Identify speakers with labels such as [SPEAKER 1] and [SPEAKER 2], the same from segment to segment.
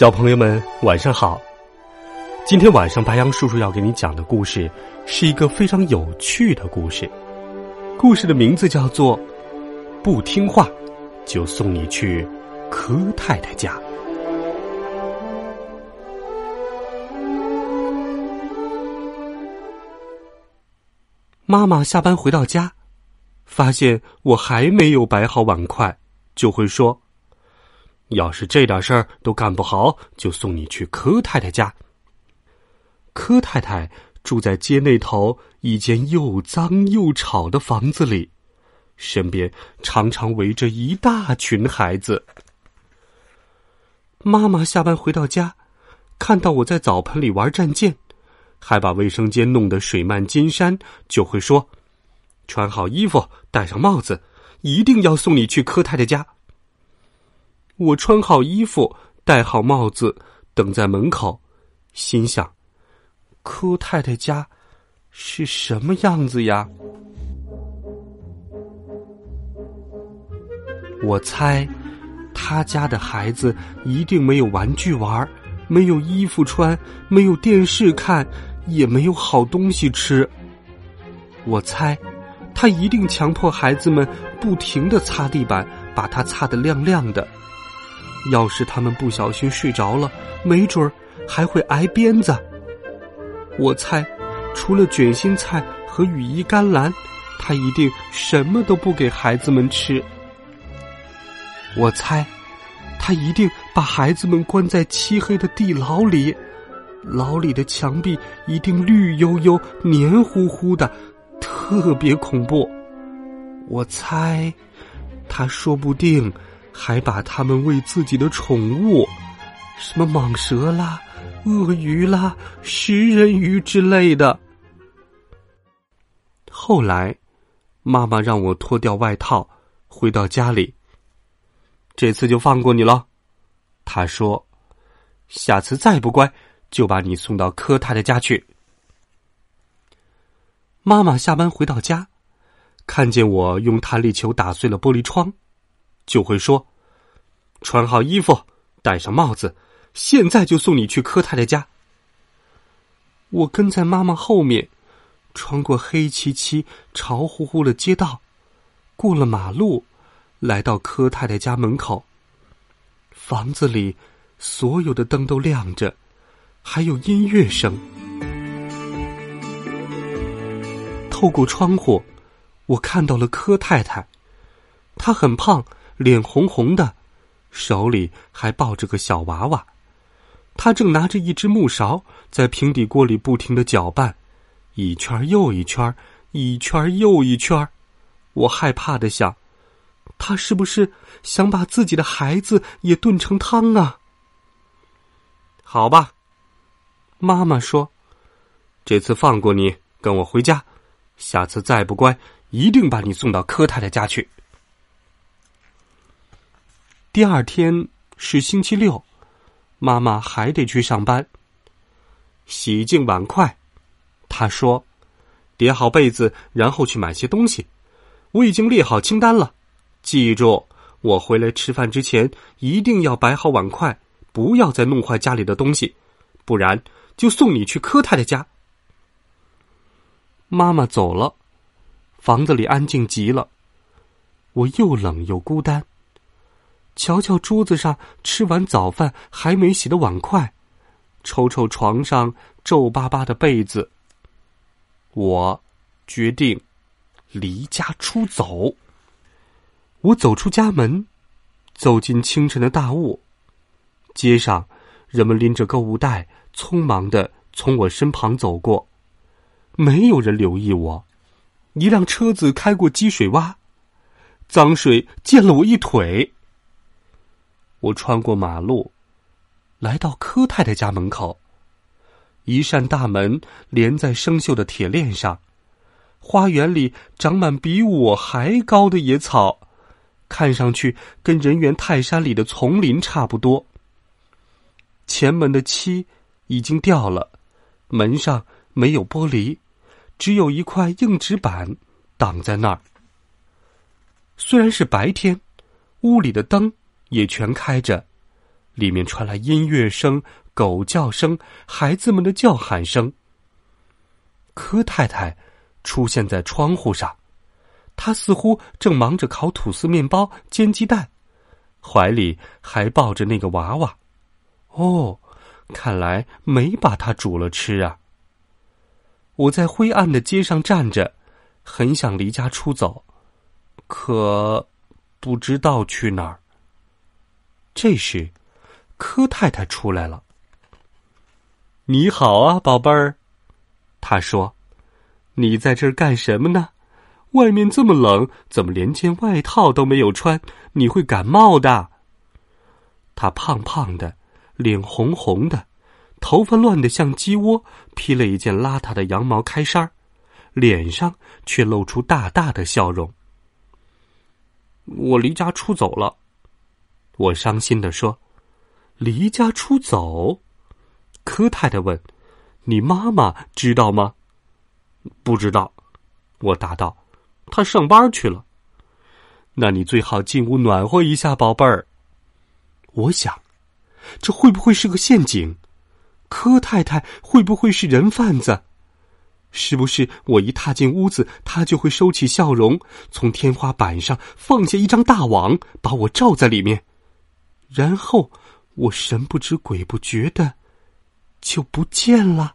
[SPEAKER 1] 小朋友们，晚上好！今天晚上白羊叔叔要给你讲的故事是一个非常有趣的故事。故事的名字叫做《不听话就送你去柯太太家》。妈妈下班回到家，发现我还没有摆好碗筷，就会说。要是这点事儿都干不好，就送你去柯太太家。柯太太住在街那头一间又脏又吵的房子里，身边常常围着一大群孩子。妈妈下班回到家，看到我在澡盆里玩战舰，还把卫生间弄得水漫金山，就会说：“穿好衣服，戴上帽子，一定要送你去柯太太家。”我穿好衣服，戴好帽子，等在门口，心想：柯太太家是什么样子呀？我猜，他家的孩子一定没有玩具玩，没有衣服穿，没有电视看，也没有好东西吃。我猜，他一定强迫孩子们不停的擦地板，把它擦得亮亮的。要是他们不小心睡着了，没准儿还会挨鞭子。我猜，除了卷心菜和羽衣甘蓝，他一定什么都不给孩子们吃。我猜，他一定把孩子们关在漆黑的地牢里，牢里的墙壁一定绿油油、黏糊糊的，特别恐怖。我猜，他说不定。还把他们喂自己的宠物，什么蟒蛇啦、鳄鱼啦、食人鱼之类的。后来，妈妈让我脱掉外套，回到家里。这次就放过你了，她说：“下次再不乖，就把你送到柯太太家去。”妈妈下班回到家，看见我用弹力球打碎了玻璃窗。就会说：“穿好衣服，戴上帽子，现在就送你去柯太太家。”我跟在妈妈后面，穿过黑漆漆、潮乎乎的街道，过了马路，来到柯太太家门口。房子里所有的灯都亮着，还有音乐声。透过窗户，我看到了柯太太，她很胖。脸红红的，手里还抱着个小娃娃，他正拿着一只木勺在平底锅里不停的搅拌，一圈又一圈，一圈又一圈。我害怕的想，他是不是想把自己的孩子也炖成汤啊？好吧，妈妈说，这次放过你，跟我回家，下次再不乖，一定把你送到柯太太家去。第二天是星期六，妈妈还得去上班。洗净碗筷，她说：“叠好被子，然后去买些东西。我已经列好清单了，记住，我回来吃饭之前一定要摆好碗筷，不要再弄坏家里的东西，不然就送你去柯太太家。”妈妈走了，房子里安静极了，我又冷又孤单。瞧瞧桌子上吃完早饭还没洗的碗筷，瞅瞅床上皱巴巴的被子。我决定离家出走。我走出家门，走进清晨的大雾。街上人们拎着购物袋，匆忙的从我身旁走过，没有人留意我。一辆车子开过积水洼，脏水溅了我一腿。我穿过马路，来到柯太太家门口。一扇大门连在生锈的铁链上，花园里长满比我还高的野草，看上去跟人猿泰山里的丛林差不多。前门的漆已经掉了，门上没有玻璃，只有一块硬纸板挡在那儿。虽然是白天，屋里的灯也全开着，里面传来音乐声。狗叫声，孩子们的叫喊声。柯太太出现在窗户上，她似乎正忙着烤吐司面包、煎鸡蛋，怀里还抱着那个娃娃。哦，看来没把它煮了吃啊！我在灰暗的街上站着，很想离家出走，可不知道去哪儿。这时，柯太太出来了。你好啊，宝贝儿，他说：“你在这儿干什么呢？外面这么冷，怎么连件外套都没有穿？你会感冒的。”他胖胖的，脸红红的，头发乱得像鸡窝，披了一件邋遢的羊毛开衫脸上却露出大大的笑容。我离家出走了，我伤心的说：“离家出走。”柯太太问：“你妈妈知道吗？”“不知道。”我答道，“她上班去了。”“那你最好进屋暖和一下，宝贝儿。”我想，这会不会是个陷阱？柯太太会不会是人贩子？是不是我一踏进屋子，她就会收起笑容，从天花板上放下一张大网，把我罩在里面，然后我神不知鬼不觉的。就不见了。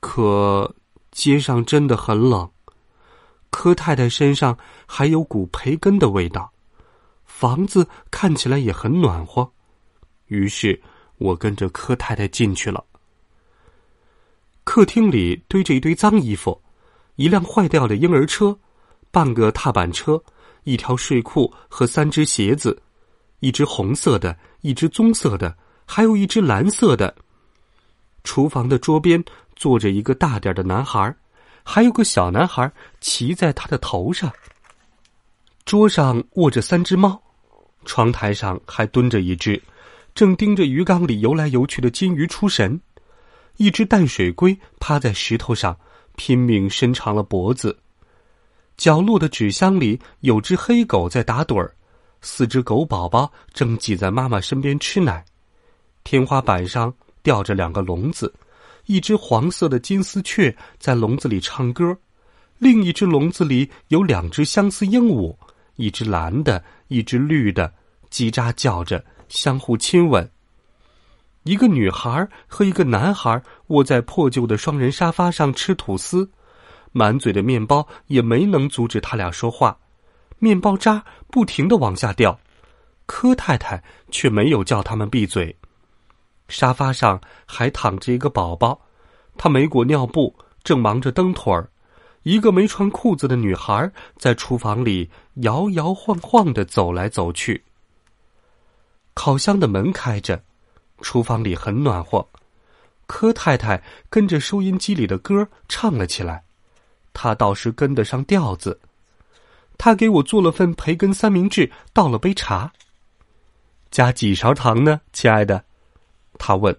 [SPEAKER 1] 可街上真的很冷，柯太太身上还有股培根的味道，房子看起来也很暖和。于是我跟着柯太太进去了。客厅里堆着一堆脏衣服，一辆坏掉的婴儿车，半个踏板车，一条睡裤和三只鞋子，一只红色的，一只棕色的。还有一只蓝色的。厨房的桌边坐着一个大点的男孩，还有个小男孩骑在他的头上。桌上卧着三只猫，窗台上还蹲着一只，正盯着鱼缸里游来游去的金鱼出神。一只淡水龟趴在石头上，拼命伸长了脖子。角落的纸箱里有只黑狗在打盹儿，四只狗宝宝正挤在妈妈身边吃奶。天花板上吊着两个笼子，一只黄色的金丝雀在笼子里唱歌，另一只笼子里有两只相思鹦鹉，一只蓝的，一只绿的，叽喳叫着，相互亲吻。一个女孩和一个男孩窝在破旧的双人沙发上吃吐司，满嘴的面包也没能阻止他俩说话，面包渣不停的往下掉，柯太太却没有叫他们闭嘴。沙发上还躺着一个宝宝，他没裹尿布，正忙着蹬腿儿。一个没穿裤子的女孩在厨房里摇摇晃晃的走来走去。烤箱的门开着，厨房里很暖和。柯太太跟着收音机里的歌唱了起来，他倒是跟得上调子。他给我做了份培根三明治，倒了杯茶。加几勺糖呢，亲爱的？他问：“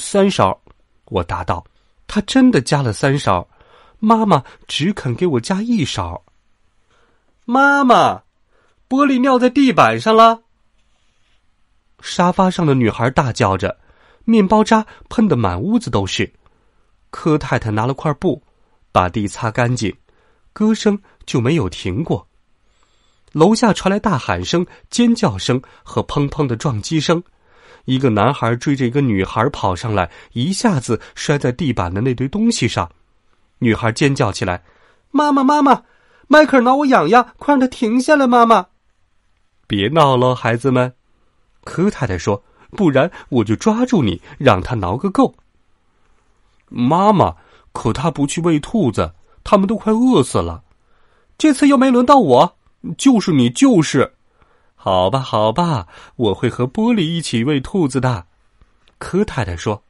[SPEAKER 1] 三勺。”我答道：“他真的加了三勺，妈妈只肯给我加一勺。”妈妈，玻璃尿在地板上了。沙发上的女孩大叫着，面包渣喷得满屋子都是。柯太太拿了块布，把地擦干净，歌声就没有停过。楼下传来大喊声、尖叫声和砰砰的撞击声。一个男孩追着一个女孩跑上来，一下子摔在地板的那堆东西上。女孩尖叫起来：“妈妈，妈妈，迈克尔挠我痒痒，快让他停下来！”妈妈，别闹了，孩子们。柯太太说：“不然我就抓住你，让他挠个够。”妈妈，可他不去喂兔子，他们都快饿死了。这次又没轮到我，就是你，就是。好吧，好吧，我会和玻璃一起喂兔子的。柯太太说：“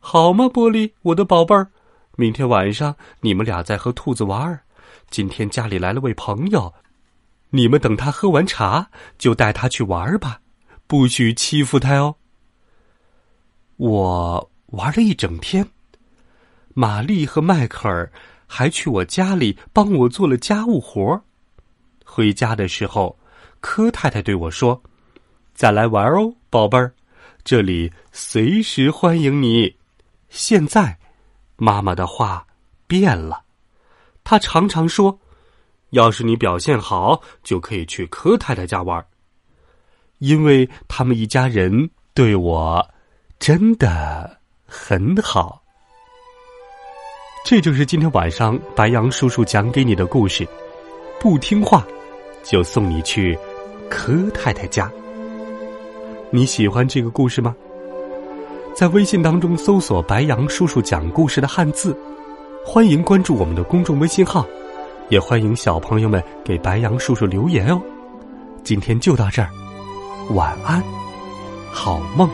[SPEAKER 1] 好吗，玻璃，我的宝贝儿？明天晚上你们俩再和兔子玩儿。今天家里来了位朋友，你们等他喝完茶就带他去玩儿吧，不许欺负他哦。”我玩了一整天，玛丽和迈克尔还去我家里帮我做了家务活儿回家的时候，柯太太对我说：“再来玩哦，宝贝儿，这里随时欢迎你。”现在，妈妈的话变了，她常常说：“要是你表现好，就可以去柯太太家玩。”因为他们一家人对我。真的很好，这就是今天晚上白杨叔叔讲给你的故事。不听话，就送你去柯太太家。你喜欢这个故事吗？在微信当中搜索“白杨叔叔讲故事”的汉字，欢迎关注我们的公众微信号，也欢迎小朋友们给白杨叔叔留言哦。今天就到这儿，晚安，好梦。